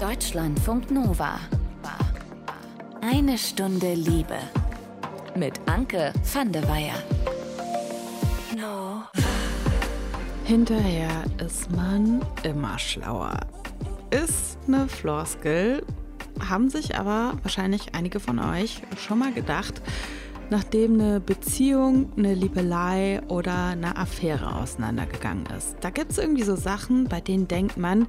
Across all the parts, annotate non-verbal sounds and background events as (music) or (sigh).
Deutschlandfunk Nova. Eine Stunde Liebe. Mit Anke van der Weyer. No. Hinterher ist man immer schlauer. Ist eine Floskel, haben sich aber wahrscheinlich einige von euch schon mal gedacht, nachdem eine Beziehung, eine Liebelei oder eine Affäre auseinandergegangen ist. Da gibt es irgendwie so Sachen, bei denen denkt man,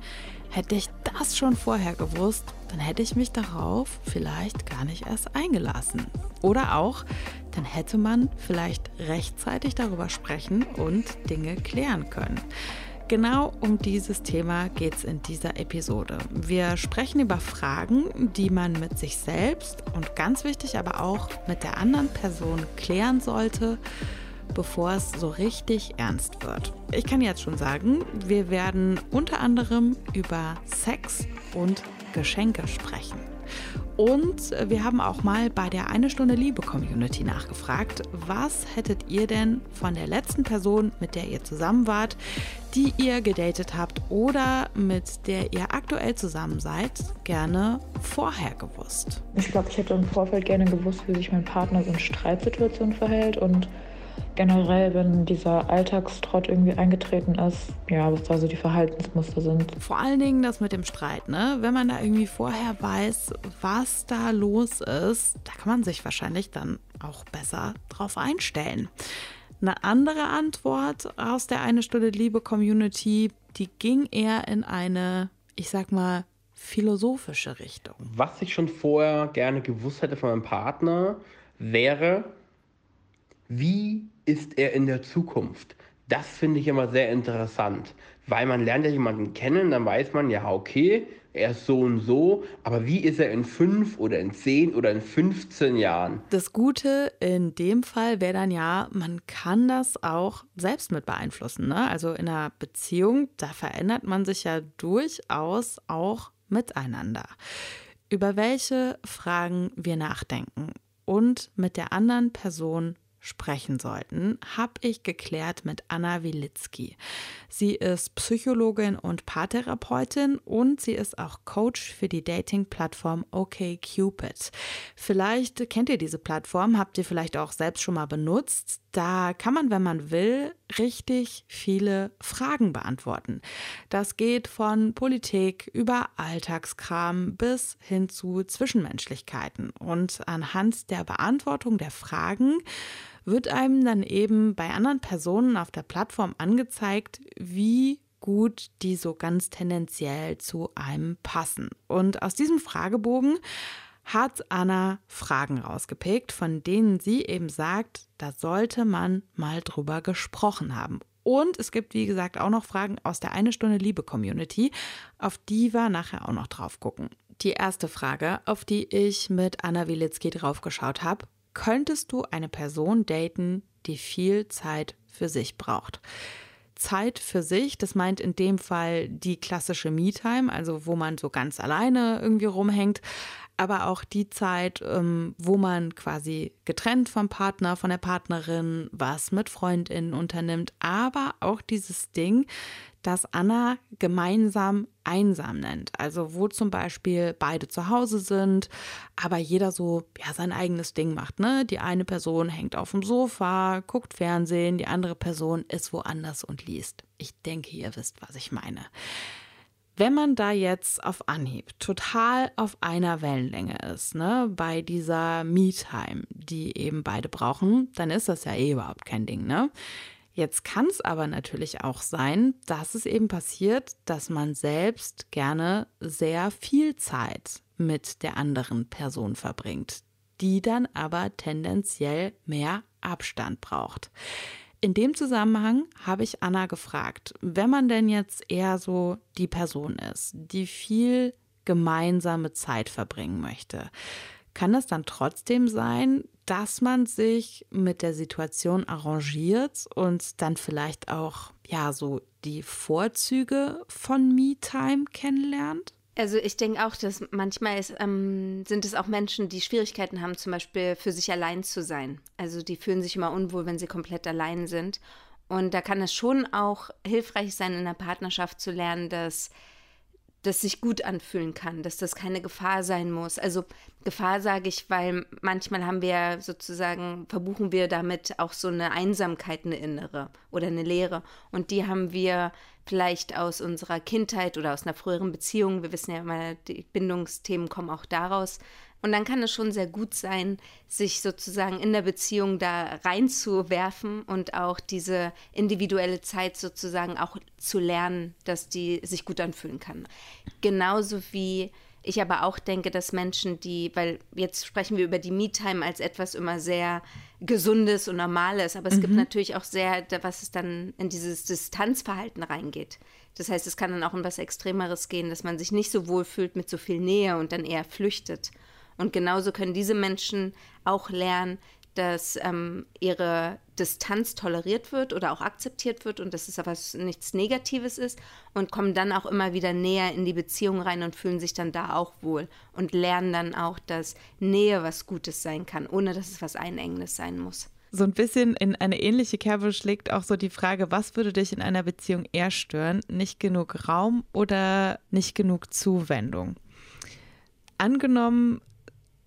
hätte ich das schon vorher gewusst, dann hätte ich mich darauf vielleicht gar nicht erst eingelassen. Oder auch, dann hätte man vielleicht rechtzeitig darüber sprechen und Dinge klären können. Genau um dieses Thema geht es in dieser Episode. Wir sprechen über Fragen, die man mit sich selbst und ganz wichtig aber auch mit der anderen Person klären sollte, bevor es so richtig ernst wird. Ich kann jetzt schon sagen, wir werden unter anderem über Sex und Geschenke sprechen. Und wir haben auch mal bei der Eine Stunde Liebe Community nachgefragt, was hättet ihr denn von der letzten Person, mit der ihr zusammen wart, die ihr gedatet habt oder mit der ihr aktuell zusammen seid, gerne vorher gewusst? Ich glaube, ich hätte im Vorfeld gerne gewusst, wie sich mein Partner in Streitsituationen verhält und generell, wenn dieser Alltagstrott irgendwie eingetreten ist, ja, was da so die Verhaltensmuster sind. Vor allen Dingen das mit dem Streit, ne? Wenn man da irgendwie vorher weiß, was da los ist, da kann man sich wahrscheinlich dann auch besser drauf einstellen. Eine andere Antwort aus der Eine Stunde Liebe Community, die ging eher in eine, ich sag mal, philosophische Richtung. Was ich schon vorher gerne gewusst hätte von meinem Partner, wäre, wie ist er in der Zukunft? Das finde ich immer sehr interessant, weil man lernt ja jemanden kennen, dann weiß man ja, okay, er ist so und so, aber wie ist er in fünf oder in zehn oder in 15 Jahren? Das Gute in dem Fall wäre dann ja, man kann das auch selbst mit beeinflussen. Ne? Also in einer Beziehung, da verändert man sich ja durchaus auch miteinander. Über welche Fragen wir nachdenken und mit der anderen Person sprechen sollten, habe ich geklärt mit Anna Wilitzki. Sie ist Psychologin und Paartherapeutin und sie ist auch Coach für die Dating-Plattform OkCupid. Vielleicht kennt ihr diese Plattform, habt ihr vielleicht auch selbst schon mal benutzt. Da kann man, wenn man will, richtig viele Fragen beantworten. Das geht von Politik über Alltagskram bis hin zu Zwischenmenschlichkeiten. Und anhand der Beantwortung der Fragen wird einem dann eben bei anderen Personen auf der Plattform angezeigt, wie gut die so ganz tendenziell zu einem passen. Und aus diesem Fragebogen hat Anna Fragen rausgepickt, von denen sie eben sagt, da sollte man mal drüber gesprochen haben. Und es gibt, wie gesagt, auch noch Fragen aus der Eine Stunde Liebe Community, auf die wir nachher auch noch drauf gucken. Die erste Frage, auf die ich mit Anna Wilitzki draufgeschaut habe, könntest du eine Person daten, die viel Zeit für sich braucht? Zeit für sich, das meint in dem Fall die klassische Me-Time, also wo man so ganz alleine irgendwie rumhängt, aber auch die Zeit, ähm, wo man quasi getrennt vom Partner, von der Partnerin, was mit Freundinnen unternimmt, aber auch dieses Ding, das Anna gemeinsam einsam nennt. Also wo zum Beispiel beide zu Hause sind, aber jeder so ja sein eigenes Ding macht. Ne? Die eine Person hängt auf dem Sofa, guckt Fernsehen, die andere Person ist woanders und liest. Ich denke, ihr wisst, was ich meine. Wenn man da jetzt auf Anhieb total auf einer Wellenlänge ist, ne, bei dieser Me-Time, die eben beide brauchen, dann ist das ja eh überhaupt kein Ding, ne? Jetzt kann es aber natürlich auch sein, dass es eben passiert, dass man selbst gerne sehr viel Zeit mit der anderen Person verbringt, die dann aber tendenziell mehr Abstand braucht. In dem Zusammenhang habe ich Anna gefragt, wenn man denn jetzt eher so die Person ist, die viel gemeinsame Zeit verbringen möchte, kann es dann trotzdem sein, dass man sich mit der Situation arrangiert und dann vielleicht auch ja so die Vorzüge von Me-Time kennenlernt? Also ich denke auch, dass manchmal ist, ähm, sind es auch Menschen, die Schwierigkeiten haben, zum Beispiel für sich allein zu sein. Also die fühlen sich immer unwohl, wenn sie komplett allein sind. Und da kann es schon auch hilfreich sein, in der Partnerschaft zu lernen, dass das sich gut anfühlen kann, dass das keine Gefahr sein muss. Also Gefahr sage ich, weil manchmal haben wir sozusagen, verbuchen wir damit auch so eine Einsamkeit, eine innere oder eine Leere. Und die haben wir vielleicht aus unserer Kindheit oder aus einer früheren Beziehung. Wir wissen ja immer, die Bindungsthemen kommen auch daraus. Und dann kann es schon sehr gut sein, sich sozusagen in der Beziehung da reinzuwerfen und auch diese individuelle Zeit sozusagen auch zu lernen, dass die sich gut anfühlen kann. Genauso wie ich aber auch denke, dass Menschen, die, weil jetzt sprechen wir über die Me-Time als etwas immer sehr Gesundes und Normales, aber es mhm. gibt natürlich auch sehr, was es dann in dieses Distanzverhalten reingeht. Das heißt, es kann dann auch in was Extremeres gehen, dass man sich nicht so wohl fühlt mit so viel Nähe und dann eher flüchtet. Und genauso können diese Menschen auch lernen, dass ähm, ihre Distanz toleriert wird oder auch akzeptiert wird und dass es aber nichts Negatives ist und kommen dann auch immer wieder näher in die Beziehung rein und fühlen sich dann da auch wohl und lernen dann auch, dass Nähe was Gutes sein kann, ohne dass es was Einengendes sein muss. So ein bisschen in eine ähnliche Kerbe schlägt auch so die Frage, was würde dich in einer Beziehung eher stören? Nicht genug Raum oder nicht genug Zuwendung? Angenommen,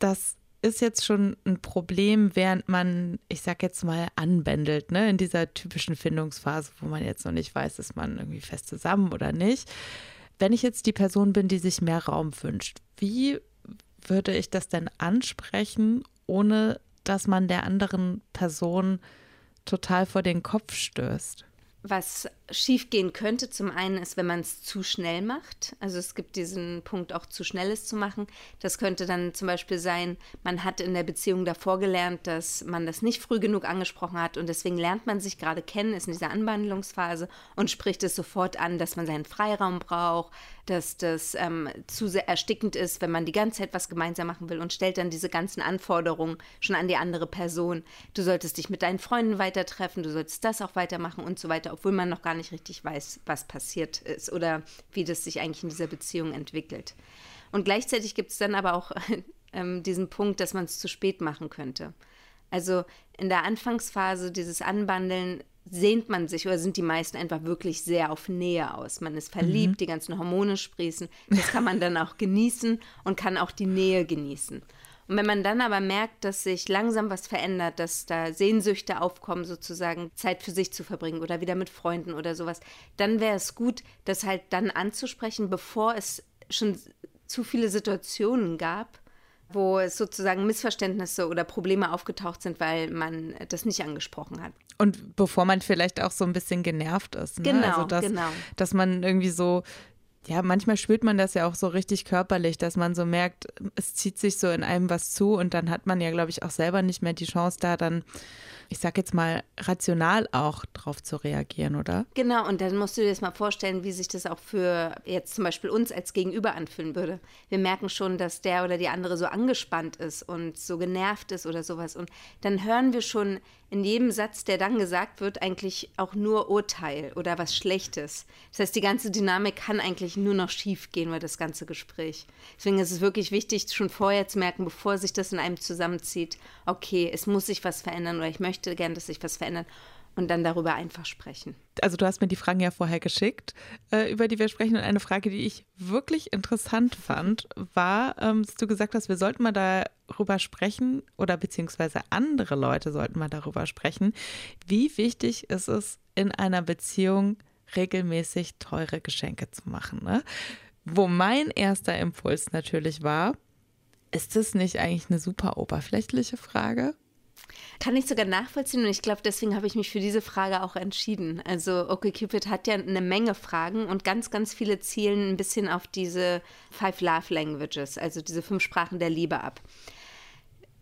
das ist jetzt schon ein Problem, während man, ich sag jetzt mal, anbändelt, ne, in dieser typischen Findungsphase, wo man jetzt noch nicht weiß, ist man irgendwie fest zusammen oder nicht. Wenn ich jetzt die Person bin, die sich mehr Raum wünscht, wie würde ich das denn ansprechen, ohne dass man der anderen Person total vor den Kopf stößt? Was schiefgehen könnte, zum einen ist, wenn man es zu schnell macht. Also es gibt diesen Punkt auch zu schnelles zu machen. Das könnte dann zum Beispiel sein, man hat in der Beziehung davor gelernt, dass man das nicht früh genug angesprochen hat und deswegen lernt man sich gerade kennen, ist in dieser Anwandlungsphase und spricht es sofort an, dass man seinen Freiraum braucht, dass das ähm, zu sehr erstickend ist, wenn man die ganze Zeit was gemeinsam machen will und stellt dann diese ganzen Anforderungen schon an die andere Person. Du solltest dich mit deinen Freunden weiter treffen, du solltest das auch weitermachen und so weiter, obwohl man noch gar nicht richtig weiß, was passiert ist oder wie das sich eigentlich in dieser Beziehung entwickelt. Und gleichzeitig gibt es dann aber auch (laughs) ähm, diesen Punkt, dass man es zu spät machen könnte. Also in der Anfangsphase dieses Anbandeln sehnt man sich oder sind die meisten einfach wirklich sehr auf Nähe aus. Man ist verliebt, mhm. die ganzen Hormone sprießen. Das kann man dann auch genießen und kann auch die Nähe genießen. Und wenn man dann aber merkt, dass sich langsam was verändert, dass da Sehnsüchte aufkommen, sozusagen Zeit für sich zu verbringen oder wieder mit Freunden oder sowas, dann wäre es gut, das halt dann anzusprechen, bevor es schon zu viele Situationen gab, wo es sozusagen Missverständnisse oder Probleme aufgetaucht sind, weil man das nicht angesprochen hat. Und bevor man vielleicht auch so ein bisschen genervt ist. Ne? Genau, also dass, genau. Dass man irgendwie so ja, manchmal spürt man das ja auch so richtig körperlich, dass man so merkt, es zieht sich so in einem was zu und dann hat man ja, glaube ich, auch selber nicht mehr die Chance, da dann ich sag jetzt mal, rational auch drauf zu reagieren, oder? Genau, und dann musst du dir das mal vorstellen, wie sich das auch für jetzt zum Beispiel uns als Gegenüber anfühlen würde. Wir merken schon, dass der oder die andere so angespannt ist und so genervt ist oder sowas. Und dann hören wir schon in jedem Satz, der dann gesagt wird, eigentlich auch nur Urteil oder was Schlechtes. Das heißt, die ganze Dynamik kann eigentlich nur noch schief gehen über das ganze Gespräch. Deswegen ist es wirklich wichtig, schon vorher zu merken, bevor sich das in einem zusammenzieht, okay, es muss sich was verändern oder ich möchte möchte gern, dass sich was verändert und dann darüber einfach sprechen. Also du hast mir die Fragen ja vorher geschickt, äh, über die wir sprechen. Und eine Frage, die ich wirklich interessant fand, war, ähm, dass du gesagt hast, wir sollten mal darüber sprechen oder beziehungsweise andere Leute sollten mal darüber sprechen, wie wichtig ist es in einer Beziehung regelmäßig teure Geschenke zu machen. Ne? Wo mein erster Impuls natürlich war, ist das nicht eigentlich eine super oberflächliche Frage? Kann ich sogar nachvollziehen und ich glaube, deswegen habe ich mich für diese Frage auch entschieden. Also OkCupid hat ja eine Menge Fragen und ganz, ganz viele zielen ein bisschen auf diese Five Love Languages, also diese fünf Sprachen der Liebe ab.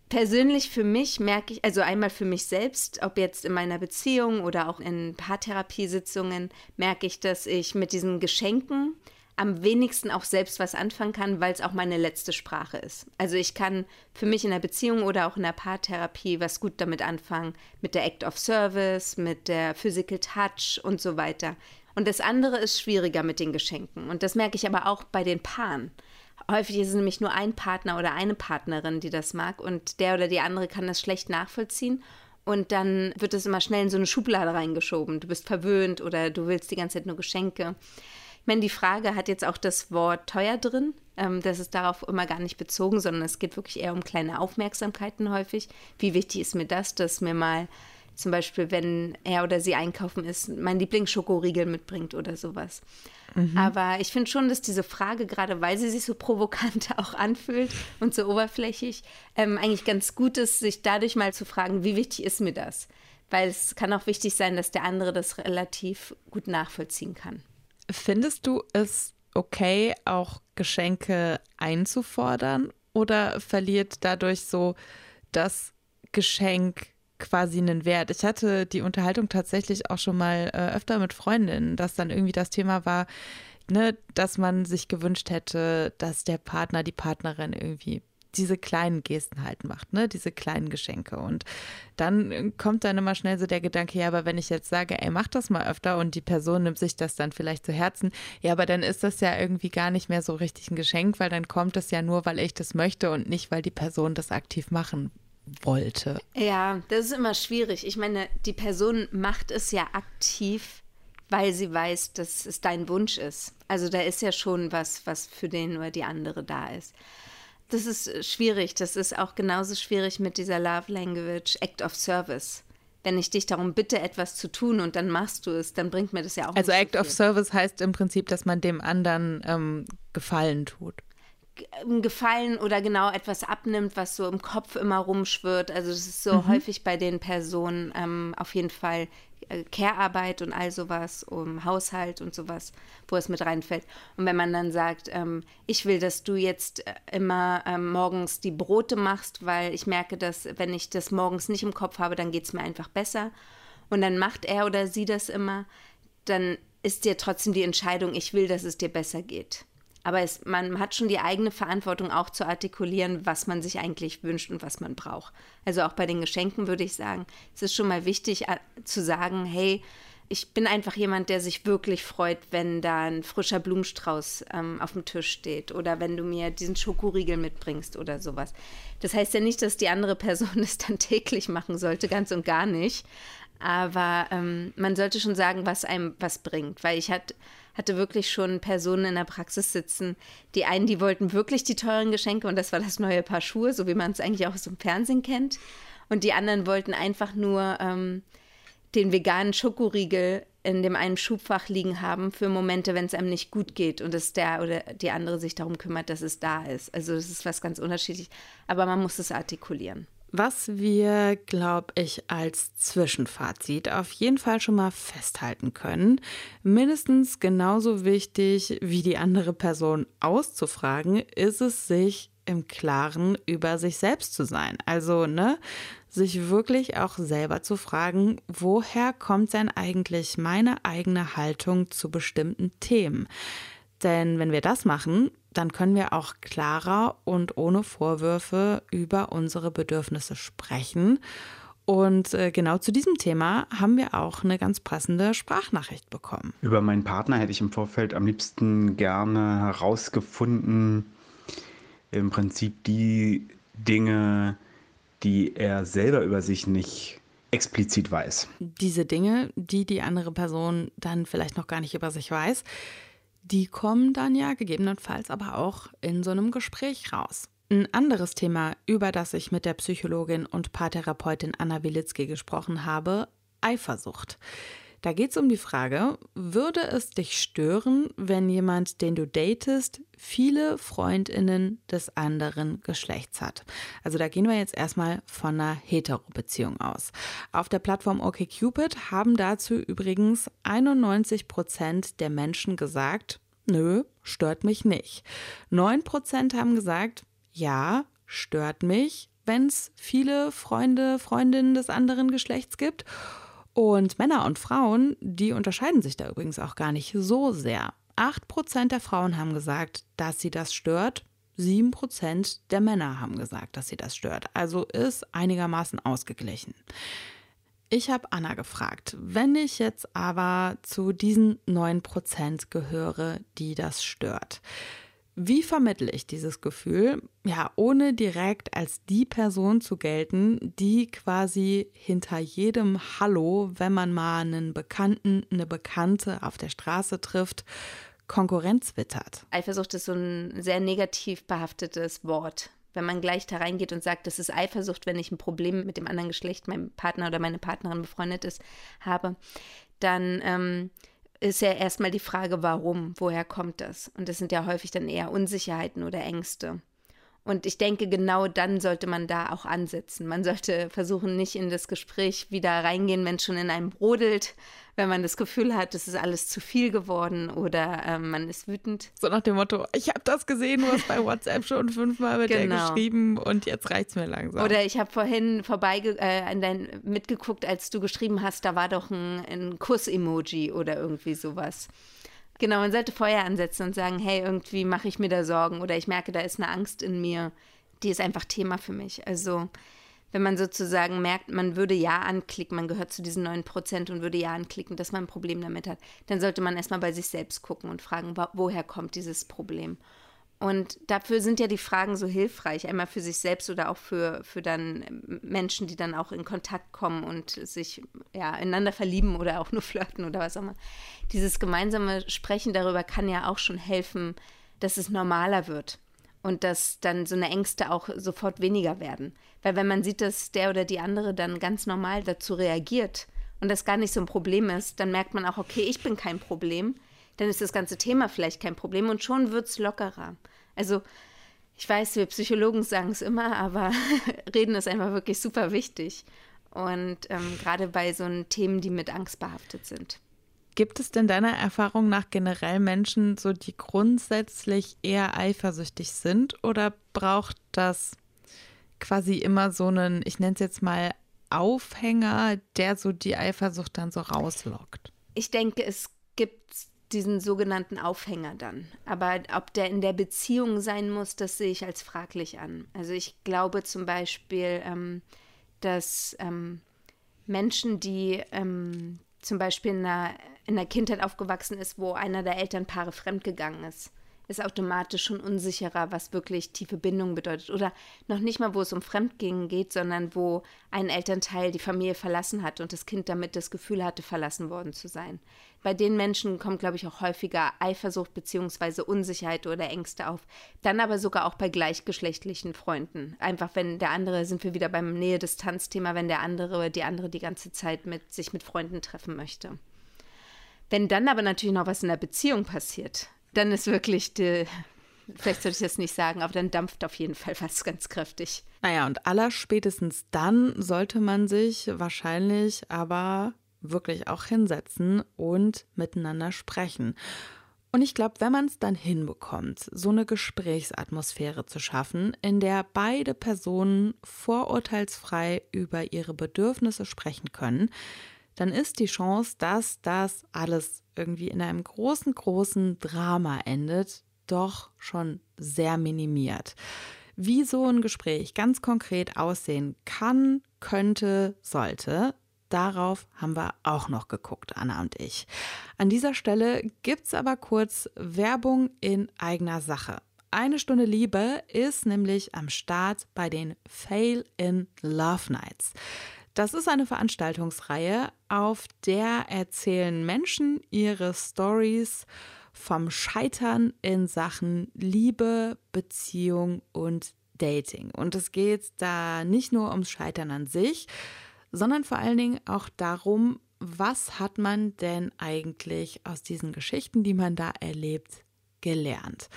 Persönlich für mich merke ich, also einmal für mich selbst, ob jetzt in meiner Beziehung oder auch in Paartherapiesitzungen, merke ich, dass ich mit diesen Geschenken am wenigsten auch selbst was anfangen kann, weil es auch meine letzte Sprache ist. Also ich kann für mich in der Beziehung oder auch in der Paartherapie was gut damit anfangen, mit der Act of Service, mit der Physical Touch und so weiter. Und das andere ist schwieriger mit den Geschenken. Und das merke ich aber auch bei den Paaren. Häufig ist es nämlich nur ein Partner oder eine Partnerin, die das mag und der oder die andere kann das schlecht nachvollziehen. Und dann wird es immer schnell in so eine Schublade reingeschoben. Du bist verwöhnt oder du willst die ganze Zeit nur Geschenke Ich meine, die Frage hat jetzt auch das Wort teuer drin. Ähm, das ist darauf immer gar nicht bezogen, sondern es geht wirklich eher um kleine Aufmerksamkeiten häufig. Wie wichtig ist mir das, dass mir mal zum Beispiel, wenn er oder sie einkaufen ist, mein Lieblingsschokoriegel mitbringt oder sowas. Mhm. Aber ich finde schon, dass diese Frage, gerade weil sie sich so provokant (laughs) auch anfühlt und so oberflächlich, ähm, eigentlich ganz gut ist, sich dadurch mal zu fragen, wie wichtig ist mir das? Weil es kann auch wichtig sein, dass der andere das relativ gut nachvollziehen kann. Findest du es okay, auch Geschenke einzufordern? Oder verliert dadurch so das Geschenk quasi einen Wert. Ich hatte die Unterhaltung tatsächlich auch schon mal äh, öfter mit Freundinnen, dass dann irgendwie das Thema war, ne, dass man sich gewünscht hätte, dass der Partner, die Partnerin irgendwie diese kleinen Gesten halt macht, ne, diese kleinen Geschenke. Und dann kommt dann immer schnell so der Gedanke, ja, aber wenn ich jetzt sage, ey, mach das mal öfter und die Person nimmt sich das dann vielleicht zu Herzen, ja, aber dann ist das ja irgendwie gar nicht mehr so richtig ein Geschenk, weil dann kommt es ja nur, weil ich das möchte und nicht, weil die Person das aktiv machen wollte. Ja, das ist immer schwierig. Ich meine, die Person macht es ja aktiv, weil sie weiß, dass es dein Wunsch ist. Also da ist ja schon was, was für den oder die andere da ist. Das ist schwierig. Das ist auch genauso schwierig mit dieser Love Language Act of Service. Wenn ich dich darum bitte, etwas zu tun und dann machst du es, dann bringt mir das ja auch. Also Act so of Service heißt im Prinzip, dass man dem anderen ähm, Gefallen tut. Gefallen oder genau etwas abnimmt, was so im Kopf immer rumschwirrt. Also das ist so mhm. häufig bei den Personen ähm, auf jeden Fall äh, Care-Arbeit und all sowas, um Haushalt und sowas, wo es mit reinfällt. Und wenn man dann sagt, ähm, ich will, dass du jetzt äh, immer ähm, morgens die Brote machst, weil ich merke, dass wenn ich das morgens nicht im Kopf habe, dann geht es mir einfach besser. Und dann macht er oder sie das immer, dann ist dir trotzdem die Entscheidung, ich will, dass es dir besser geht. Aber es, man hat schon die eigene Verantwortung auch zu artikulieren, was man sich eigentlich wünscht und was man braucht. Also auch bei den Geschenken würde ich sagen, es ist schon mal wichtig äh, zu sagen, hey, ich bin einfach jemand, der sich wirklich freut, wenn da ein frischer Blumenstrauß ähm, auf dem Tisch steht oder wenn du mir diesen Schokoriegel mitbringst oder sowas. Das heißt ja nicht, dass die andere Person (laughs) es dann täglich machen sollte, ganz und gar nicht. Aber ähm, man sollte schon sagen, was einem was bringt. Weil ich hatte hatte wirklich schon Personen in der Praxis sitzen. Die einen, die wollten wirklich die teuren Geschenke und das war das neue Paar Schuhe, so wie man es eigentlich auch aus dem Fernsehen kennt. Und die anderen wollten einfach nur ähm, den veganen Schokoriegel in dem einen Schubfach liegen haben für Momente, wenn es einem nicht gut geht und dass der oder die andere sich darum kümmert, dass es da ist. Also das ist was ganz unterschiedlich, aber man muss es artikulieren. Was wir, glaube ich, als Zwischenfazit auf jeden Fall schon mal festhalten können, mindestens genauso wichtig wie die andere Person auszufragen, ist es, sich im Klaren über sich selbst zu sein. Also, ne, sich wirklich auch selber zu fragen, woher kommt denn eigentlich meine eigene Haltung zu bestimmten Themen? Denn wenn wir das machen, dann können wir auch klarer und ohne Vorwürfe über unsere Bedürfnisse sprechen. Und äh, genau zu diesem Thema haben wir auch eine ganz passende Sprachnachricht bekommen. Über meinen Partner hätte ich im Vorfeld am liebsten gerne herausgefunden, im Prinzip die Dinge, die er selber über sich nicht explizit weiß. Diese Dinge, die die andere Person dann vielleicht noch gar nicht über sich weiß, die kommen dann ja gegebenenfalls aber auch in so einem Gespräch raus. Ein anderes Thema, über das ich mit der Psychologin und Paartherapeutin Anna Wilitzki gesprochen habe, Eifersucht. Da geht es um die Frage, würde es dich stören, wenn jemand, den du datest, viele Freundinnen des anderen Geschlechts hat? Also da gehen wir jetzt erstmal von einer Hetero-Beziehung aus. Auf der Plattform OkCupid haben dazu übrigens 91 Prozent der Menschen gesagt, nö, stört mich nicht. 9 Prozent haben gesagt, ja, stört mich, wenn es viele Freunde, Freundinnen des anderen Geschlechts gibt. Und Männer und Frauen, die unterscheiden sich da übrigens auch gar nicht so sehr. 8% der Frauen haben gesagt, dass sie das stört. 7% der Männer haben gesagt, dass sie das stört. Also ist einigermaßen ausgeglichen. Ich habe Anna gefragt, wenn ich jetzt aber zu diesen 9% gehöre, die das stört, wie vermittle ich dieses Gefühl, ja, ohne direkt als die Person zu gelten, die quasi hinter jedem Hallo, wenn man mal einen Bekannten, eine Bekannte auf der Straße trifft, Konkurrenz wittert. Eifersucht ist so ein sehr negativ behaftetes Wort. Wenn man gleich da reingeht und sagt, das ist Eifersucht, wenn ich ein Problem mit dem anderen Geschlecht, meinem Partner oder meine Partnerin befreundet ist, habe, dann ähm, ist ja erstmal die Frage, warum, woher kommt das? Und das sind ja häufig dann eher Unsicherheiten oder Ängste. Und ich denke, genau dann sollte man da auch ansetzen. Man sollte versuchen, nicht in das Gespräch wieder reingehen, wenn es schon in einem brodelt, wenn man das Gefühl hat, es ist alles zu viel geworden oder äh, man ist wütend. So nach dem Motto, ich habe das gesehen, du hast bei WhatsApp schon fünfmal mit genau. der geschrieben und jetzt reicht es mir langsam. Oder ich habe vorhin vorbei äh, dein, mitgeguckt, als du geschrieben hast, da war doch ein, ein Kuss-Emoji oder irgendwie sowas. Genau, man sollte Feuer ansetzen und sagen, hey, irgendwie mache ich mir da Sorgen oder ich merke, da ist eine Angst in mir, die ist einfach Thema für mich. Also wenn man sozusagen merkt, man würde ja anklicken, man gehört zu diesen 9 Prozent und würde ja anklicken, dass man ein Problem damit hat, dann sollte man erstmal bei sich selbst gucken und fragen, woher kommt dieses Problem. Und dafür sind ja die Fragen so hilfreich, einmal für sich selbst oder auch für, für dann Menschen, die dann auch in Kontakt kommen und sich ja, einander verlieben oder auch nur flirten oder was auch immer. Dieses gemeinsame Sprechen darüber kann ja auch schon helfen, dass es normaler wird und dass dann so eine Ängste auch sofort weniger werden. Weil wenn man sieht, dass der oder die andere dann ganz normal dazu reagiert und das gar nicht so ein Problem ist, dann merkt man auch, okay, ich bin kein Problem dann ist das ganze Thema vielleicht kein Problem und schon wird es lockerer. Also ich weiß, wir Psychologen sagen es immer, aber (laughs) reden ist einfach wirklich super wichtig. Und ähm, gerade bei so Themen, die mit Angst behaftet sind. Gibt es denn deiner Erfahrung nach generell Menschen, so die grundsätzlich eher eifersüchtig sind oder braucht das quasi immer so einen, ich nenne es jetzt mal Aufhänger, der so die Eifersucht dann so rauslockt? Ich denke, es gibt diesen sogenannten Aufhänger dann. Aber ob der in der Beziehung sein muss, das sehe ich als fraglich an. Also ich glaube zum Beispiel, ähm, dass ähm, Menschen, die ähm, zum Beispiel in einer, in einer Kindheit aufgewachsen ist, wo einer der Elternpaare fremdgegangen ist, ist automatisch schon unsicherer, was wirklich tiefe Bindung bedeutet. Oder noch nicht mal, wo es um Fremdgehen geht, sondern wo ein Elternteil die Familie verlassen hat und das Kind damit das Gefühl hatte, verlassen worden zu sein. Bei den Menschen kommt, glaube ich, auch häufiger Eifersucht bzw. Unsicherheit oder Ängste auf. Dann aber sogar auch bei gleichgeschlechtlichen Freunden. Einfach, wenn der andere, sind wir wieder beim Nähe-Distanz-Thema, wenn der andere, die andere die ganze Zeit mit sich mit Freunden treffen möchte. Wenn dann aber natürlich noch was in der Beziehung passiert, dann ist wirklich die, vielleicht sollte ich das nicht sagen, aber dann dampft auf jeden Fall was ganz kräftig. Naja, und allerspätestens dann sollte man sich wahrscheinlich aber wirklich auch hinsetzen und miteinander sprechen. Und ich glaube, wenn man es dann hinbekommt, so eine Gesprächsatmosphäre zu schaffen, in der beide Personen vorurteilsfrei über ihre Bedürfnisse sprechen können, dann ist die Chance, dass das alles irgendwie in einem großen, großen Drama endet, doch schon sehr minimiert. Wie so ein Gespräch ganz konkret aussehen kann, könnte, sollte, darauf haben wir auch noch geguckt, Anna und ich. An dieser Stelle gibt es aber kurz Werbung in eigener Sache. Eine Stunde Liebe ist nämlich am Start bei den Fail in Love Nights. Das ist eine Veranstaltungsreihe, auf der erzählen Menschen ihre Stories vom Scheitern in Sachen Liebe, Beziehung und Dating. Und es geht da nicht nur ums Scheitern an sich, sondern vor allen Dingen auch darum, was hat man denn eigentlich aus diesen Geschichten, die man da erlebt, gelernt.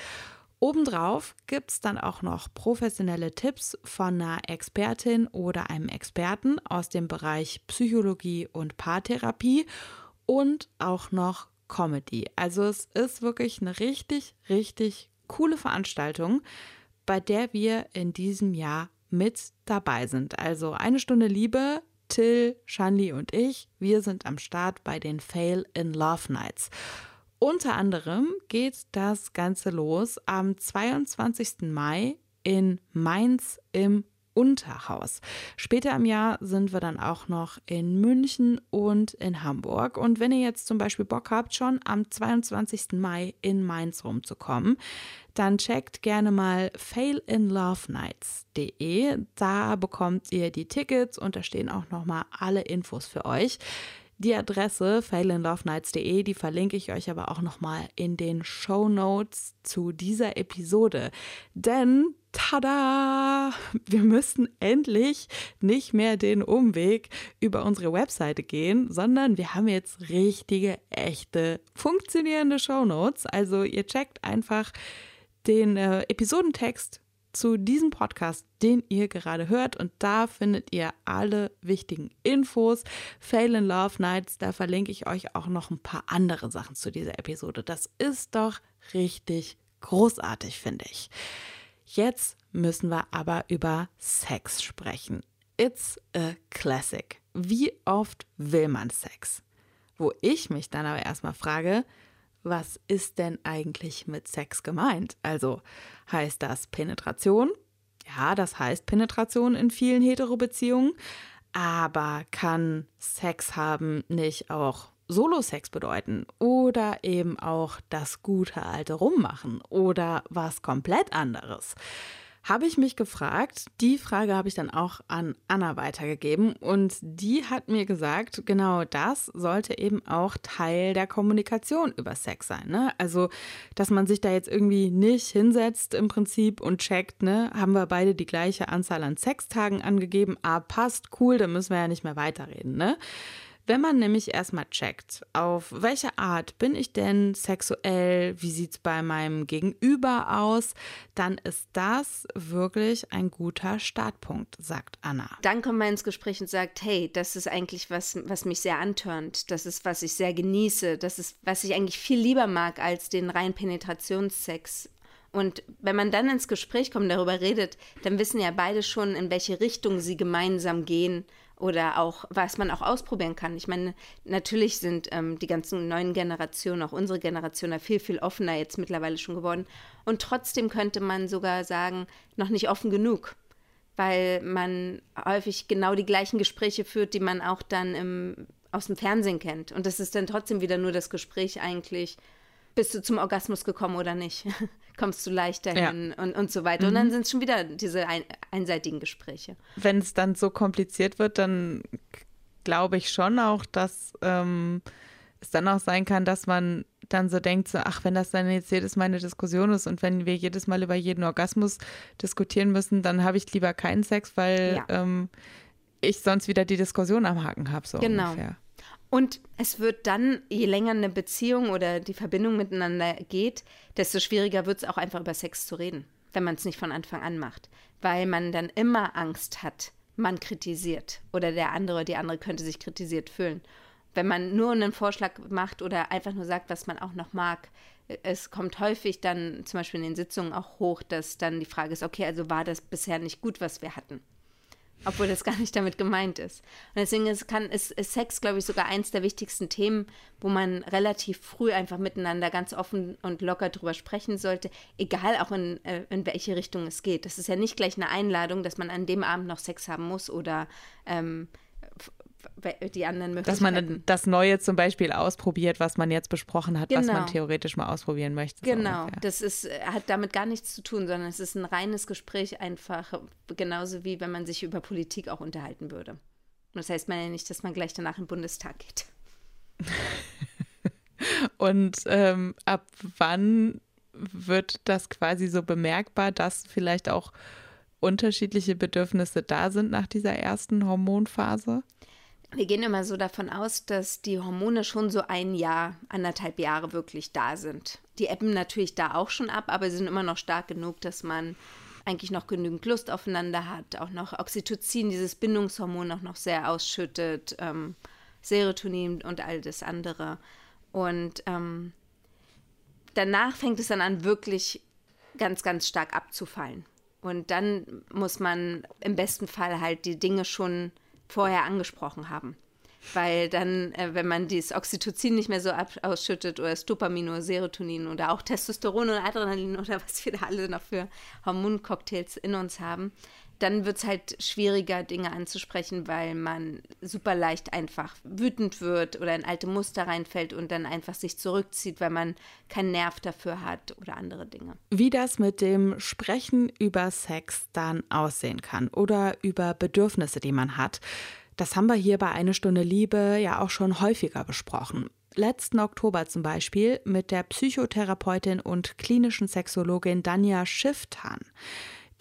Obendrauf gibt es dann auch noch professionelle Tipps von einer Expertin oder einem Experten aus dem Bereich Psychologie und Paartherapie und auch noch Comedy. Also es ist wirklich eine richtig, richtig coole Veranstaltung, bei der wir in diesem Jahr mit dabei sind. Also eine Stunde Liebe, Till, Shanli und ich, wir sind am Start bei den Fail in Love Nights. Unter anderem geht das Ganze los am 22. Mai in Mainz im Unterhaus. Später im Jahr sind wir dann auch noch in München und in Hamburg. Und wenn ihr jetzt zum Beispiel Bock habt, schon am 22. Mai in Mainz rumzukommen, dann checkt gerne mal failinlovenights.de. Da bekommt ihr die Tickets und da stehen auch nochmal alle Infos für euch. Die Adresse failinlovenights.de, die verlinke ich euch aber auch nochmal in den Show Notes zu dieser Episode. Denn tada! Wir müssen endlich nicht mehr den Umweg über unsere Webseite gehen, sondern wir haben jetzt richtige, echte, funktionierende Shownotes. Also ihr checkt einfach den äh, Episodentext zu diesem Podcast, den ihr gerade hört. Und da findet ihr alle wichtigen Infos. Fail in Love Nights, da verlinke ich euch auch noch ein paar andere Sachen zu dieser Episode. Das ist doch richtig großartig, finde ich. Jetzt müssen wir aber über Sex sprechen. It's a classic. Wie oft will man Sex? Wo ich mich dann aber erstmal frage, was ist denn eigentlich mit Sex gemeint? Also heißt das Penetration? Ja, das heißt Penetration in vielen Hetero-Beziehungen. Aber kann Sex haben nicht auch Solo-Sex bedeuten oder eben auch das gute alte Rummachen oder was komplett anderes? Habe ich mich gefragt. Die Frage habe ich dann auch an Anna weitergegeben und die hat mir gesagt, genau das sollte eben auch Teil der Kommunikation über Sex sein. Ne? Also, dass man sich da jetzt irgendwie nicht hinsetzt im Prinzip und checkt, ne, haben wir beide die gleiche Anzahl an Sextagen angegeben, ah, passt, cool, dann müssen wir ja nicht mehr weiterreden. Ne? Wenn man nämlich erstmal checkt, auf welche Art bin ich denn sexuell, wie sieht es bei meinem Gegenüber aus, dann ist das wirklich ein guter Startpunkt, sagt Anna. Dann kommt man ins Gespräch und sagt, hey, das ist eigentlich was, was mich sehr antörnt, das ist, was ich sehr genieße, das ist, was ich eigentlich viel lieber mag als den reinen Penetrationssex. Und wenn man dann ins Gespräch kommt, darüber redet, dann wissen ja beide schon, in welche Richtung sie gemeinsam gehen oder auch, was man auch ausprobieren kann. Ich meine, natürlich sind ähm, die ganzen neuen Generationen, auch unsere Generation, da viel, viel offener jetzt mittlerweile schon geworden. Und trotzdem könnte man sogar sagen, noch nicht offen genug, weil man häufig genau die gleichen Gespräche führt, die man auch dann im, aus dem Fernsehen kennt. Und das ist dann trotzdem wieder nur das Gespräch eigentlich, bist du zum Orgasmus gekommen oder nicht? (laughs) Kommst du leichter ja. hin und, und so weiter. Mhm. Und dann sind es schon wieder diese ein, einseitigen Gespräche. Wenn es dann so kompliziert wird, dann glaube ich schon auch, dass ähm, es dann auch sein kann, dass man dann so denkt, so, ach, wenn das dann jetzt jedes Mal eine Diskussion ist und wenn wir jedes Mal über jeden Orgasmus diskutieren müssen, dann habe ich lieber keinen Sex, weil ja. ähm, ich sonst wieder die Diskussion am Haken habe. So genau. Ungefähr. Und es wird dann, je länger eine Beziehung oder die Verbindung miteinander geht, desto schwieriger wird es auch einfach über Sex zu reden, wenn man es nicht von Anfang an macht. Weil man dann immer Angst hat, man kritisiert oder der andere, die andere könnte sich kritisiert fühlen. Wenn man nur einen Vorschlag macht oder einfach nur sagt, was man auch noch mag, es kommt häufig dann zum Beispiel in den Sitzungen auch hoch, dass dann die Frage ist, okay, also war das bisher nicht gut, was wir hatten obwohl das (laughs) gar nicht damit gemeint ist. Und deswegen ist, kann, ist, ist Sex, glaube ich, sogar eins der wichtigsten Themen, wo man relativ früh einfach miteinander ganz offen und locker drüber sprechen sollte, egal auch in, äh, in welche Richtung es geht. Das ist ja nicht gleich eine Einladung, dass man an dem Abend noch Sex haben muss oder ähm, die anderen Möglichkeiten. Dass man das Neue zum Beispiel ausprobiert, was man jetzt besprochen hat, genau. was man genau. theoretisch mal ausprobieren möchte. Genau, so das ist, hat damit gar nichts zu tun, sondern es ist ein reines Gespräch einfach, genauso wie wenn man sich über Politik auch unterhalten würde. Und das heißt man ja nicht, dass man gleich danach im Bundestag geht. (laughs) Und ähm, ab wann wird das quasi so bemerkbar, dass vielleicht auch unterschiedliche Bedürfnisse da sind nach dieser ersten Hormonphase? Wir gehen immer so davon aus, dass die Hormone schon so ein Jahr, anderthalb Jahre wirklich da sind. Die ebben natürlich da auch schon ab, aber sie sind immer noch stark genug, dass man eigentlich noch genügend Lust aufeinander hat, auch noch Oxytocin, dieses Bindungshormon auch noch sehr ausschüttet, ähm, Serotonin und all das andere. Und ähm, danach fängt es dann an, wirklich ganz, ganz stark abzufallen. Und dann muss man im besten Fall halt die Dinge schon vorher angesprochen haben. Weil dann, äh, wenn man dieses Oxytocin nicht mehr so ausschüttet oder das Dopamin oder Serotonin oder auch Testosteron oder Adrenalin oder was wir da alle noch für Hormoncocktails in uns haben, dann wird es halt schwieriger, Dinge anzusprechen, weil man super leicht einfach wütend wird oder in alte Muster reinfällt und dann einfach sich zurückzieht, weil man keinen Nerv dafür hat oder andere Dinge. Wie das mit dem Sprechen über Sex dann aussehen kann oder über Bedürfnisse, die man hat. Das haben wir hier bei Eine Stunde Liebe ja auch schon häufiger besprochen. Letzten Oktober zum Beispiel mit der Psychotherapeutin und klinischen Sexologin Danja Schifftan.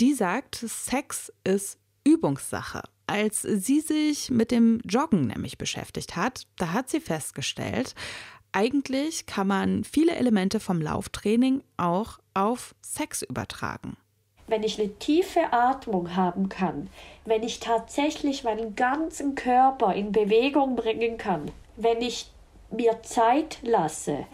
Die sagt, Sex ist Übungssache. Als sie sich mit dem Joggen nämlich beschäftigt hat, da hat sie festgestellt, eigentlich kann man viele Elemente vom Lauftraining auch auf Sex übertragen. Wenn ich eine tiefe Atmung haben kann, wenn ich tatsächlich meinen ganzen Körper in Bewegung bringen kann, wenn ich mir Zeit lasse,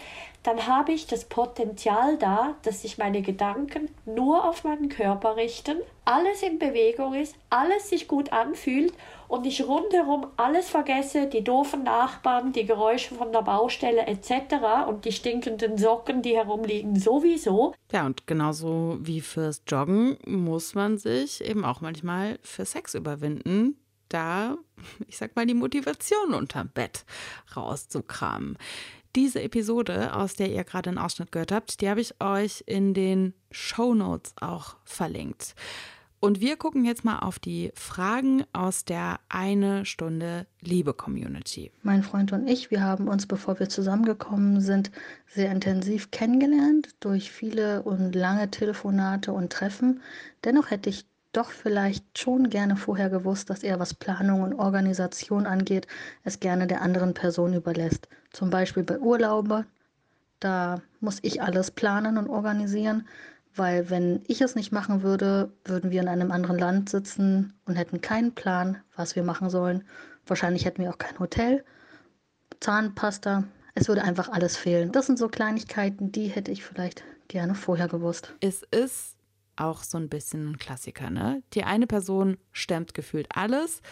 dann habe ich das Potenzial da, dass sich meine Gedanken nur auf meinen Körper richten, alles in Bewegung ist, alles sich gut anfühlt und ich rundherum alles vergesse, die doofen Nachbarn, die Geräusche von der Baustelle etc. und die stinkenden Socken, die herumliegen, sowieso. Ja, und genauso wie fürs Joggen muss man sich eben auch manchmal für Sex überwinden, da, ich sag mal, die Motivation unterm Bett rauszukramen. Diese Episode, aus der ihr gerade einen Ausschnitt gehört habt, die habe ich euch in den Show Notes auch verlinkt. Und wir gucken jetzt mal auf die Fragen aus der Eine Stunde Liebe Community. Mein Freund und ich, wir haben uns, bevor wir zusammengekommen sind, sehr intensiv kennengelernt durch viele und lange Telefonate und Treffen. Dennoch hätte ich doch vielleicht schon gerne vorher gewusst, dass er, was Planung und Organisation angeht, es gerne der anderen Person überlässt. Zum Beispiel bei Urlaube. Da muss ich alles planen und organisieren, weil wenn ich es nicht machen würde, würden wir in einem anderen Land sitzen und hätten keinen Plan, was wir machen sollen. Wahrscheinlich hätten wir auch kein Hotel, Zahnpasta. Es würde einfach alles fehlen. Das sind so Kleinigkeiten, die hätte ich vielleicht gerne vorher gewusst. Es ist auch so ein bisschen ein Klassiker. Ne? Die eine Person stemmt gefühlt alles,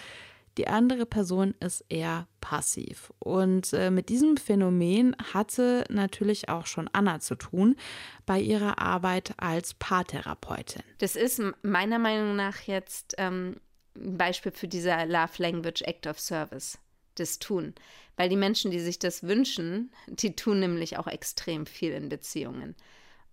die andere Person ist eher passiv. Und äh, mit diesem Phänomen hatte natürlich auch schon Anna zu tun bei ihrer Arbeit als Paartherapeutin. Das ist meiner Meinung nach jetzt ähm, ein Beispiel für dieser Love Language Act of Service. Das tun. Weil die Menschen, die sich das wünschen, die tun nämlich auch extrem viel in Beziehungen.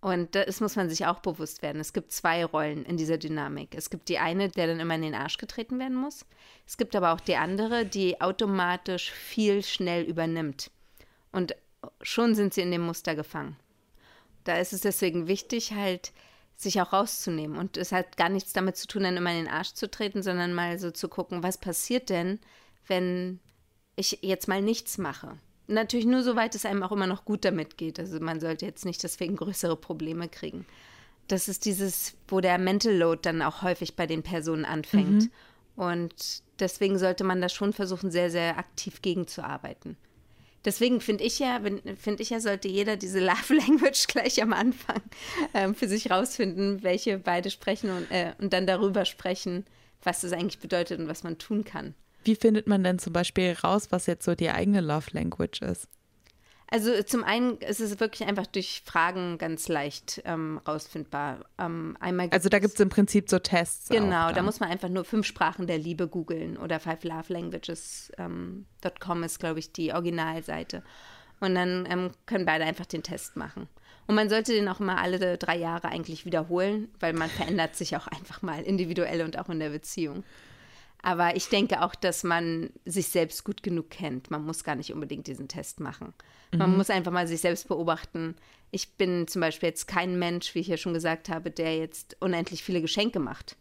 Und das muss man sich auch bewusst werden. Es gibt zwei Rollen in dieser Dynamik. Es gibt die eine, der dann immer in den Arsch getreten werden muss. Es gibt aber auch die andere, die automatisch viel schnell übernimmt. Und schon sind sie in dem Muster gefangen. Da ist es deswegen wichtig, halt sich auch rauszunehmen. Und es hat gar nichts damit zu tun, dann immer in den Arsch zu treten, sondern mal so zu gucken, was passiert denn, wenn ich jetzt mal nichts mache. Natürlich nur soweit es einem auch immer noch gut damit geht. Also man sollte jetzt nicht deswegen größere Probleme kriegen. Das ist dieses, wo der Mental Load dann auch häufig bei den Personen anfängt. Mhm. Und deswegen sollte man da schon versuchen, sehr, sehr aktiv gegenzuarbeiten. Deswegen finde ich ja, finde ich ja, sollte jeder diese (laughs) Love Language gleich am Anfang äh, für sich rausfinden, welche beide sprechen und, äh, und dann darüber sprechen, was das eigentlich bedeutet und was man tun kann. Wie findet man denn zum Beispiel raus, was jetzt so die eigene Love Language ist? Also zum einen ist es wirklich einfach durch Fragen ganz leicht ähm, rausfindbar. Ähm, einmal also da gibt es im Prinzip so Tests. Genau, da muss man einfach nur fünf Sprachen der Liebe googeln oder fivelovelanguages.com ähm, ist, glaube ich, die Originalseite. Und dann ähm, können beide einfach den Test machen. Und man sollte den auch immer alle drei Jahre eigentlich wiederholen, weil man verändert sich auch (laughs) einfach mal individuell und auch in der Beziehung. Aber ich denke auch, dass man sich selbst gut genug kennt. Man muss gar nicht unbedingt diesen Test machen. Man mhm. muss einfach mal sich selbst beobachten. Ich bin zum Beispiel jetzt kein Mensch, wie ich ja schon gesagt habe, der jetzt unendlich viele Geschenke macht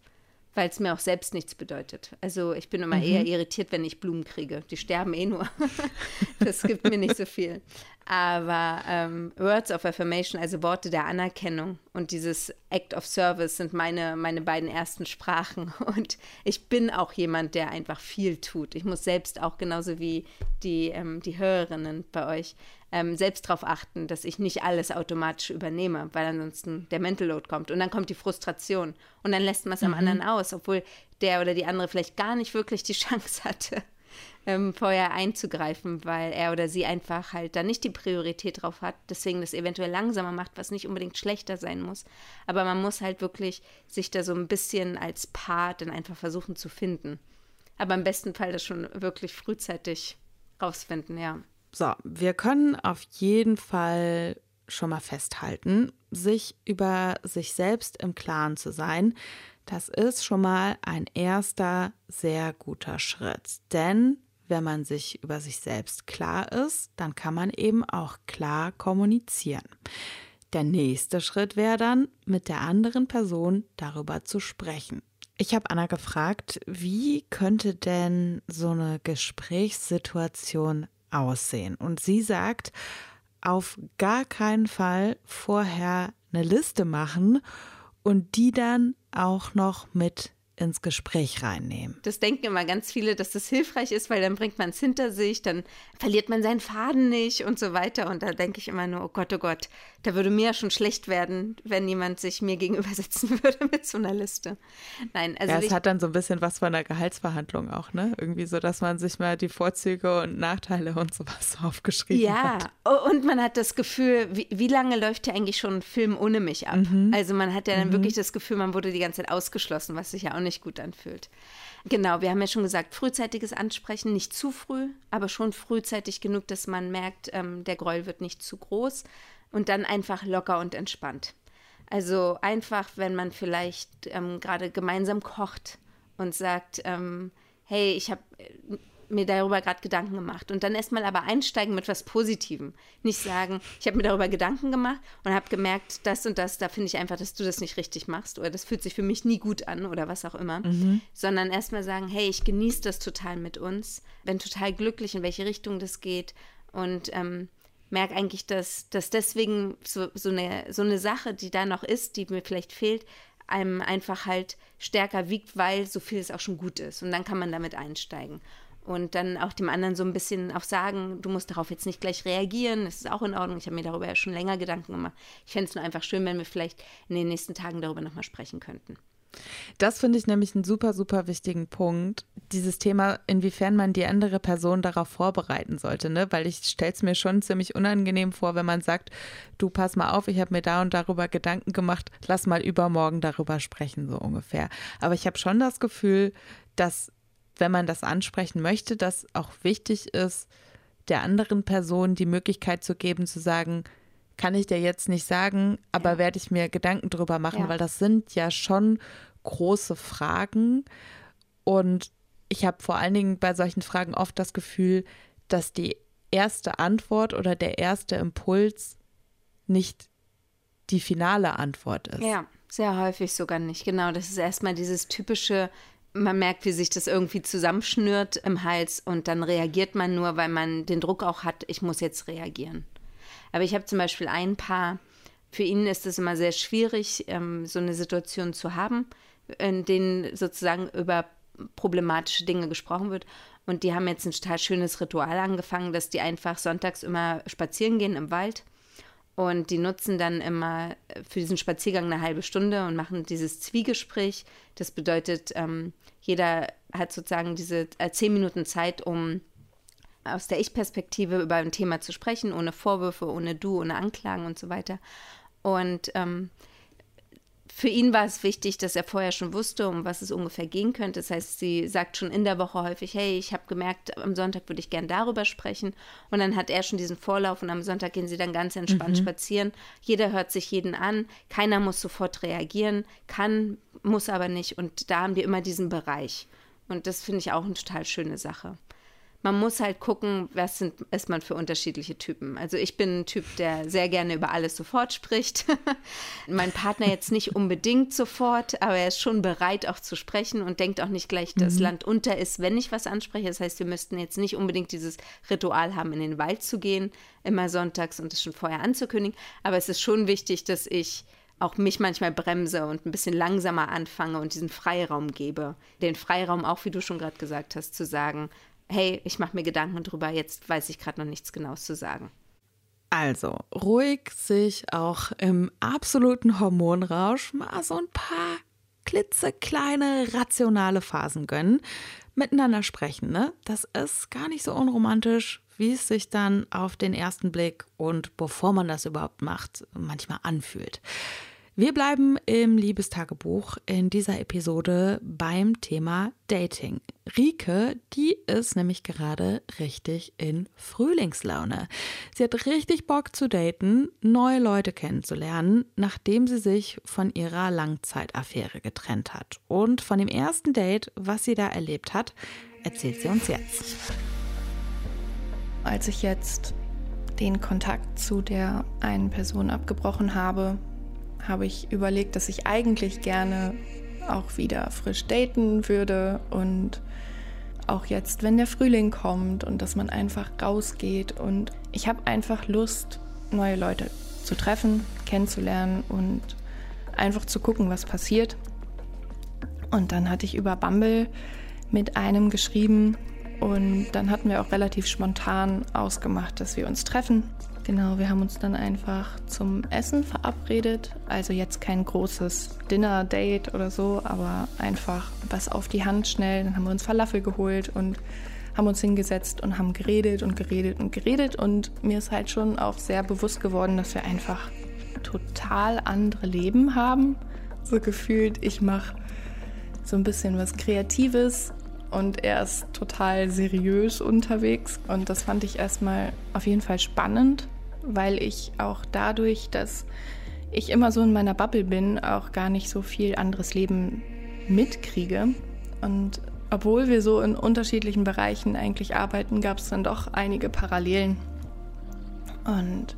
weil es mir auch selbst nichts bedeutet. Also ich bin immer mhm. eher irritiert, wenn ich Blumen kriege. Die sterben eh nur. (laughs) das gibt mir nicht so viel. Aber ähm, Words of Affirmation, also Worte der Anerkennung und dieses Act of Service sind meine, meine beiden ersten Sprachen. (laughs) Und ich bin auch jemand, der einfach viel tut. Ich muss selbst auch genauso wie die, ähm, die Hörerinnen bei euch ähm, selbst darauf achten, dass ich nicht alles automatisch übernehme, weil ansonsten der Mental Load kommt und dann kommt die Frustration und dann lässt man es am mhm. anderen aus, obwohl der oder die andere vielleicht gar nicht wirklich die (laughs) Chance hatte, ähm, vorher einzugreifen, weil er oder sie einfach halt da nicht die Priorität drauf hat, deswegen das eventuell langsamer macht, was nicht unbedingt schlechter sein muss. Aber man muss halt wirklich sich da so ein bisschen als Paar dann einfach versuchen zu finden. Aber im besten Fall das schon wirklich frühzeitig rausfinden, ja. So, wir können auf jeden Fall schon mal festhalten, sich über sich selbst im Klaren zu sein, Das ist schon mal ein erster sehr guter Schritt. Denn wenn man sich über sich selbst klar ist, dann kann man eben auch klar kommunizieren. Der nächste Schritt wäre dann, mit der anderen Person darüber zu sprechen. Ich habe Anna gefragt, wie könnte denn so eine Gesprächssituation aussehen? Und sie sagt, auf gar keinen Fall vorher eine Liste machen und die dann auch noch mit ins Gespräch reinnehmen. Das denken immer ganz viele, dass das hilfreich ist, weil dann bringt man es hinter sich, dann verliert man seinen Faden nicht und so weiter. Und da denke ich immer nur, oh Gott, oh Gott, da würde mir ja schon schlecht werden, wenn jemand sich mir gegenüber (laughs) sitzen würde mit so einer Liste. Nein, also. Ja, es hat dann so ein bisschen was von einer Gehaltsverhandlung auch, ne? Irgendwie so, dass man sich mal die Vorzüge und Nachteile und sowas (laughs) aufgeschrieben ja, hat. Ja, und man hat das Gefühl, wie, wie lange läuft ja eigentlich schon ein Film ohne mich ab? Mhm. Also man hat ja dann mhm. wirklich das Gefühl, man wurde die ganze Zeit ausgeschlossen, was sich ja auch nicht gut anfühlt. Genau, wir haben ja schon gesagt, frühzeitiges Ansprechen, nicht zu früh, aber schon frühzeitig genug, dass man merkt, ähm, der Gräuel wird nicht zu groß und dann einfach locker und entspannt. Also einfach, wenn man vielleicht ähm, gerade gemeinsam kocht und sagt, ähm, hey, ich habe mir darüber gerade Gedanken gemacht und dann erstmal aber einsteigen mit was Positivem. Nicht sagen, ich habe mir darüber Gedanken gemacht und habe gemerkt, das und das, da finde ich einfach, dass du das nicht richtig machst oder das fühlt sich für mich nie gut an oder was auch immer, mhm. sondern erstmal sagen, hey, ich genieße das total mit uns, bin total glücklich, in welche Richtung das geht und ähm, merke eigentlich, dass, dass deswegen so, so, eine, so eine Sache, die da noch ist, die mir vielleicht fehlt, einem einfach halt stärker wiegt, weil so viel es auch schon gut ist. Und dann kann man damit einsteigen und dann auch dem anderen so ein bisschen auch sagen, du musst darauf jetzt nicht gleich reagieren, das ist auch in Ordnung. Ich habe mir darüber ja schon länger Gedanken gemacht. Ich fände es nur einfach schön, wenn wir vielleicht in den nächsten Tagen darüber nochmal sprechen könnten. Das finde ich nämlich einen super, super wichtigen Punkt. Dieses Thema, inwiefern man die andere Person darauf vorbereiten sollte, ne? Weil ich stelle es mir schon ziemlich unangenehm vor, wenn man sagt, du pass mal auf, ich habe mir da und darüber Gedanken gemacht, lass mal übermorgen darüber sprechen, so ungefähr. Aber ich habe schon das Gefühl, dass wenn man das ansprechen möchte, dass auch wichtig ist, der anderen Person die Möglichkeit zu geben, zu sagen, kann ich dir jetzt nicht sagen, aber ja. werde ich mir Gedanken drüber machen, ja. weil das sind ja schon große Fragen. Und ich habe vor allen Dingen bei solchen Fragen oft das Gefühl, dass die erste Antwort oder der erste Impuls nicht die finale Antwort ist. Ja, sehr häufig sogar nicht. Genau, das ist erstmal dieses typische man merkt, wie sich das irgendwie zusammenschnürt im Hals und dann reagiert man nur, weil man den Druck auch hat, ich muss jetzt reagieren. Aber ich habe zum Beispiel ein Paar, für ihn ist es immer sehr schwierig, ähm, so eine Situation zu haben, in denen sozusagen über problematische Dinge gesprochen wird. Und die haben jetzt ein total schönes Ritual angefangen, dass die einfach sonntags immer spazieren gehen im Wald und die nutzen dann immer für diesen Spaziergang eine halbe Stunde und machen dieses Zwiegespräch. Das bedeutet, ähm, jeder hat sozusagen diese äh, zehn Minuten Zeit, um aus der Ich-Perspektive über ein Thema zu sprechen, ohne Vorwürfe, ohne Du, ohne Anklagen und so weiter. Und ähm, für ihn war es wichtig, dass er vorher schon wusste, um was es ungefähr gehen könnte. Das heißt, sie sagt schon in der Woche häufig, hey, ich habe gemerkt, am Sonntag würde ich gern darüber sprechen. Und dann hat er schon diesen Vorlauf und am Sonntag gehen sie dann ganz entspannt mhm. spazieren. Jeder hört sich jeden an, keiner muss sofort reagieren, kann, muss aber nicht. Und da haben wir immer diesen Bereich. Und das finde ich auch eine total schöne Sache man muss halt gucken, was sind, ist man für unterschiedliche Typen. Also ich bin ein Typ, der sehr gerne über alles sofort spricht. (laughs) mein Partner jetzt nicht unbedingt sofort, aber er ist schon bereit auch zu sprechen und denkt auch nicht gleich, dass mhm. Land unter ist, wenn ich was anspreche. Das heißt, wir müssten jetzt nicht unbedingt dieses Ritual haben, in den Wald zu gehen, immer sonntags und das schon vorher anzukündigen. Aber es ist schon wichtig, dass ich auch mich manchmal bremse und ein bisschen langsamer anfange und diesen Freiraum gebe. Den Freiraum auch, wie du schon gerade gesagt hast, zu sagen, hey, ich mache mir Gedanken drüber, jetzt weiß ich gerade noch nichts Genaues zu sagen. Also, ruhig sich auch im absoluten Hormonrausch mal so ein paar klitzekleine rationale Phasen gönnen. Miteinander sprechen, ne? Das ist gar nicht so unromantisch, wie es sich dann auf den ersten Blick und bevor man das überhaupt macht, manchmal anfühlt. Wir bleiben im Liebestagebuch in dieser Episode beim Thema Dating. Rike, die ist nämlich gerade richtig in Frühlingslaune. Sie hat richtig Bock zu daten, neue Leute kennenzulernen, nachdem sie sich von ihrer Langzeitaffäre getrennt hat. Und von dem ersten Date, was sie da erlebt hat, erzählt sie uns jetzt. Als ich jetzt den Kontakt zu der einen Person abgebrochen habe, habe ich überlegt, dass ich eigentlich gerne auch wieder frisch daten würde und auch jetzt, wenn der Frühling kommt und dass man einfach rausgeht und ich habe einfach Lust, neue Leute zu treffen, kennenzulernen und einfach zu gucken, was passiert. Und dann hatte ich über Bumble mit einem geschrieben und dann hatten wir auch relativ spontan ausgemacht, dass wir uns treffen Genau, wir haben uns dann einfach zum Essen verabredet. Also jetzt kein großes Dinner-Date oder so, aber einfach was auf die Hand schnell. Dann haben wir uns Falafel geholt und haben uns hingesetzt und haben geredet und geredet und geredet. Und mir ist halt schon auch sehr bewusst geworden, dass wir einfach total andere Leben haben. So gefühlt, ich mache so ein bisschen was Kreatives und er ist total seriös unterwegs. Und das fand ich erstmal auf jeden Fall spannend weil ich auch dadurch, dass ich immer so in meiner Bubble bin, auch gar nicht so viel anderes Leben mitkriege. Und obwohl wir so in unterschiedlichen Bereichen eigentlich arbeiten, gab es dann doch einige Parallelen. Und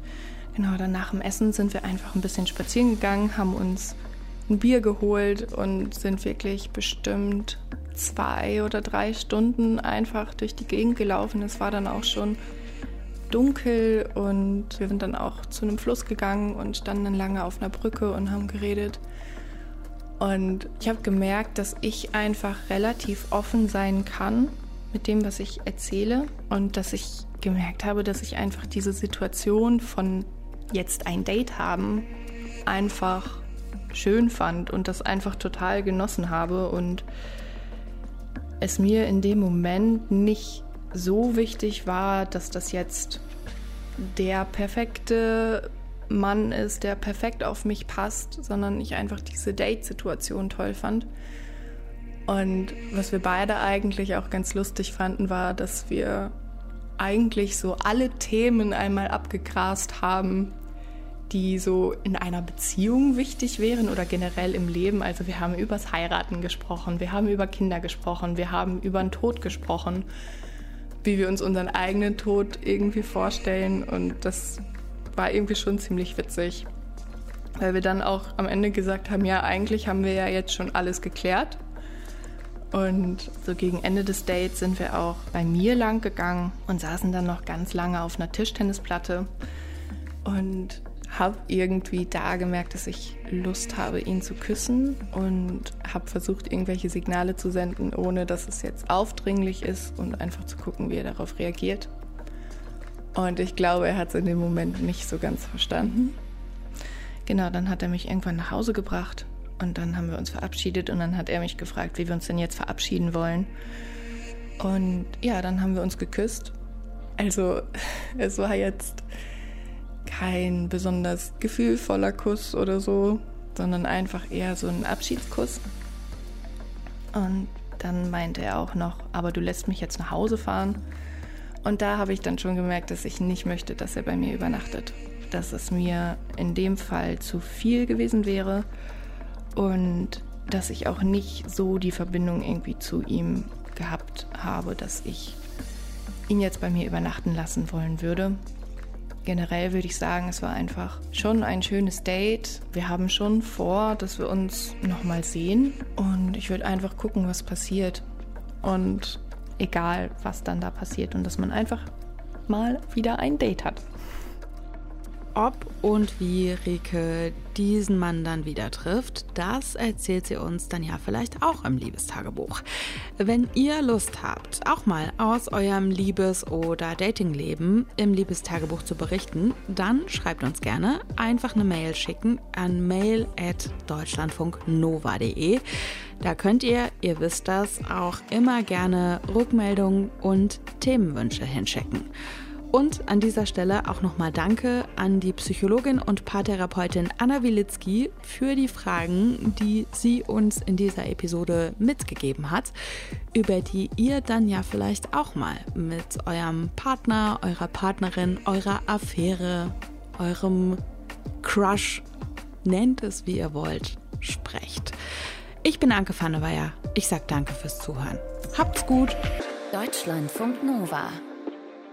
genau, dann nach dem Essen sind wir einfach ein bisschen spazieren gegangen, haben uns ein Bier geholt und sind wirklich bestimmt zwei oder drei Stunden einfach durch die Gegend gelaufen. Es war dann auch schon dunkel und wir sind dann auch zu einem Fluss gegangen und standen dann lange auf einer Brücke und haben geredet. Und ich habe gemerkt, dass ich einfach relativ offen sein kann mit dem, was ich erzähle und dass ich gemerkt habe, dass ich einfach diese Situation von jetzt ein Date haben einfach schön fand und das einfach total genossen habe und es mir in dem Moment nicht so wichtig war, dass das jetzt der perfekte Mann ist, der perfekt auf mich passt, sondern ich einfach diese Date-Situation toll fand. Und was wir beide eigentlich auch ganz lustig fanden, war, dass wir eigentlich so alle Themen einmal abgegrast haben, die so in einer Beziehung wichtig wären oder generell im Leben. Also wir haben übers Heiraten gesprochen, wir haben über Kinder gesprochen, wir haben über den Tod gesprochen wie wir uns unseren eigenen Tod irgendwie vorstellen. Und das war irgendwie schon ziemlich witzig. Weil wir dann auch am Ende gesagt haben, ja, eigentlich haben wir ja jetzt schon alles geklärt. Und so gegen Ende des Dates sind wir auch bei mir lang gegangen und saßen dann noch ganz lange auf einer Tischtennisplatte. Und habe irgendwie da gemerkt, dass ich Lust habe, ihn zu küssen und habe versucht, irgendwelche Signale zu senden, ohne dass es jetzt aufdringlich ist und einfach zu gucken, wie er darauf reagiert. Und ich glaube, er hat es in dem Moment nicht so ganz verstanden. Genau, dann hat er mich irgendwann nach Hause gebracht und dann haben wir uns verabschiedet und dann hat er mich gefragt, wie wir uns denn jetzt verabschieden wollen. Und ja, dann haben wir uns geküsst. Also (laughs) es war jetzt kein besonders gefühlvoller Kuss oder so, sondern einfach eher so ein Abschiedskuss. Und dann meinte er auch noch, aber du lässt mich jetzt nach Hause fahren. Und da habe ich dann schon gemerkt, dass ich nicht möchte, dass er bei mir übernachtet. Dass es mir in dem Fall zu viel gewesen wäre und dass ich auch nicht so die Verbindung irgendwie zu ihm gehabt habe, dass ich ihn jetzt bei mir übernachten lassen wollen würde generell würde ich sagen, es war einfach schon ein schönes Date. Wir haben schon vor, dass wir uns nochmal sehen und ich würde einfach gucken, was passiert. Und egal, was dann da passiert und dass man einfach mal wieder ein Date hat ob und wie Rike diesen Mann dann wieder trifft, das erzählt sie uns dann ja vielleicht auch im Liebestagebuch. Wenn ihr Lust habt, auch mal aus eurem Liebes- oder Datingleben im Liebestagebuch zu berichten, dann schreibt uns gerne einfach eine Mail schicken an mail@deutschlandfunknova.de. Da könnt ihr, ihr wisst das, auch immer gerne Rückmeldungen und Themenwünsche hinschicken. Und an dieser Stelle auch nochmal Danke an die Psychologin und Paartherapeutin Anna Wilitzki für die Fragen, die sie uns in dieser Episode mitgegeben hat, über die ihr dann ja vielleicht auch mal mit eurem Partner, eurer Partnerin, eurer Affäre, eurem Crush, nennt es wie ihr wollt, sprecht. Ich bin Anke Pfanneweyer. Ich sag danke fürs Zuhören. Habt's gut. Deutschlandfunk Nova.